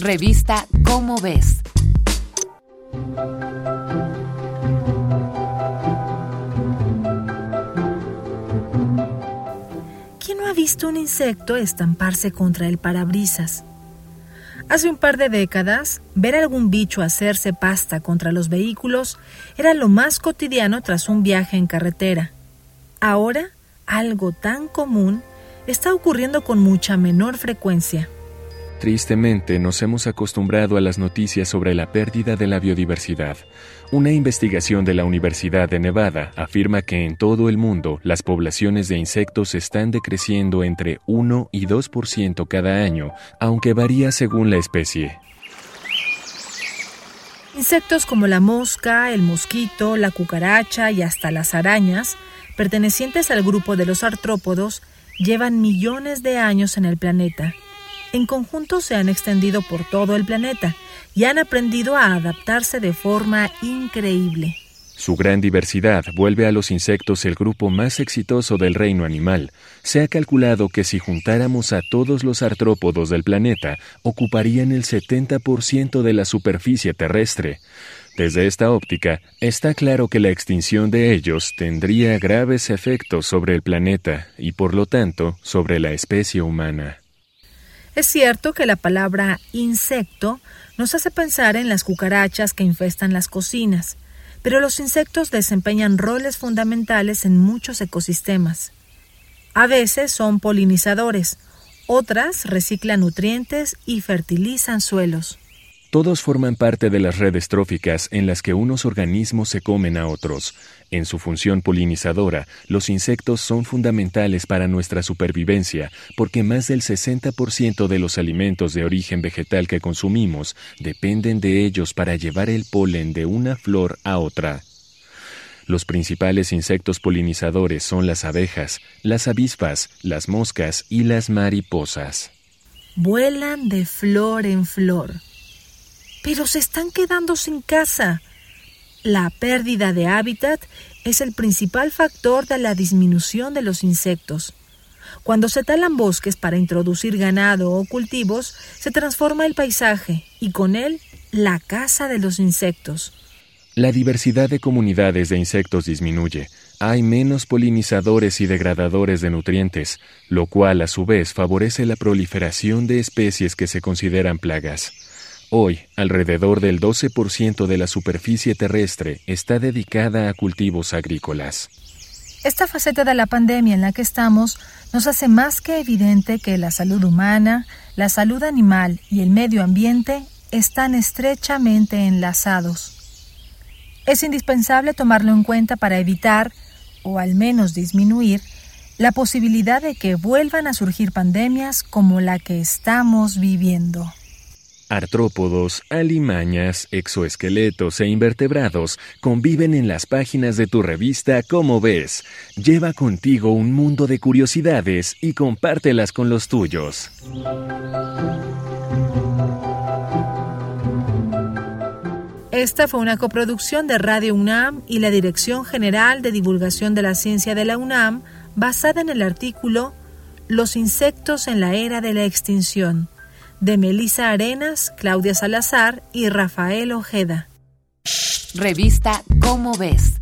Revista Cómo ves. ¿Quién no ha visto un insecto estamparse contra el parabrisas? Hace un par de décadas, ver algún bicho hacerse pasta contra los vehículos era lo más cotidiano tras un viaje en carretera. Ahora, algo tan común está ocurriendo con mucha menor frecuencia. Tristemente nos hemos acostumbrado a las noticias sobre la pérdida de la biodiversidad. Una investigación de la Universidad de Nevada afirma que en todo el mundo las poblaciones de insectos están decreciendo entre 1 y 2% cada año, aunque varía según la especie. Insectos como la mosca, el mosquito, la cucaracha y hasta las arañas, pertenecientes al grupo de los artrópodos, llevan millones de años en el planeta en conjunto se han extendido por todo el planeta y han aprendido a adaptarse de forma increíble. Su gran diversidad vuelve a los insectos el grupo más exitoso del reino animal. Se ha calculado que si juntáramos a todos los artrópodos del planeta, ocuparían el 70% de la superficie terrestre. Desde esta óptica, está claro que la extinción de ellos tendría graves efectos sobre el planeta y por lo tanto sobre la especie humana. Es cierto que la palabra insecto nos hace pensar en las cucarachas que infestan las cocinas, pero los insectos desempeñan roles fundamentales en muchos ecosistemas. A veces son polinizadores, otras reciclan nutrientes y fertilizan suelos. Todos forman parte de las redes tróficas en las que unos organismos se comen a otros. En su función polinizadora, los insectos son fundamentales para nuestra supervivencia porque más del 60% de los alimentos de origen vegetal que consumimos dependen de ellos para llevar el polen de una flor a otra. Los principales insectos polinizadores son las abejas, las avispas, las moscas y las mariposas. Vuelan de flor en flor pero se están quedando sin casa. La pérdida de hábitat es el principal factor de la disminución de los insectos. Cuando se talan bosques para introducir ganado o cultivos, se transforma el paisaje y con él la casa de los insectos. La diversidad de comunidades de insectos disminuye. Hay menos polinizadores y degradadores de nutrientes, lo cual a su vez favorece la proliferación de especies que se consideran plagas. Hoy, alrededor del 12% de la superficie terrestre está dedicada a cultivos agrícolas. Esta faceta de la pandemia en la que estamos nos hace más que evidente que la salud humana, la salud animal y el medio ambiente están estrechamente enlazados. Es indispensable tomarlo en cuenta para evitar, o al menos disminuir, la posibilidad de que vuelvan a surgir pandemias como la que estamos viviendo. Artrópodos, alimañas, exoesqueletos e invertebrados conviven en las páginas de tu revista Como ves. Lleva contigo un mundo de curiosidades y compártelas con los tuyos. Esta fue una coproducción de Radio UNAM y la Dirección General de Divulgación de la Ciencia de la UNAM, basada en el artículo Los insectos en la era de la extinción de Melisa Arenas, Claudia Salazar y Rafael Ojeda. Revista Cómo ves.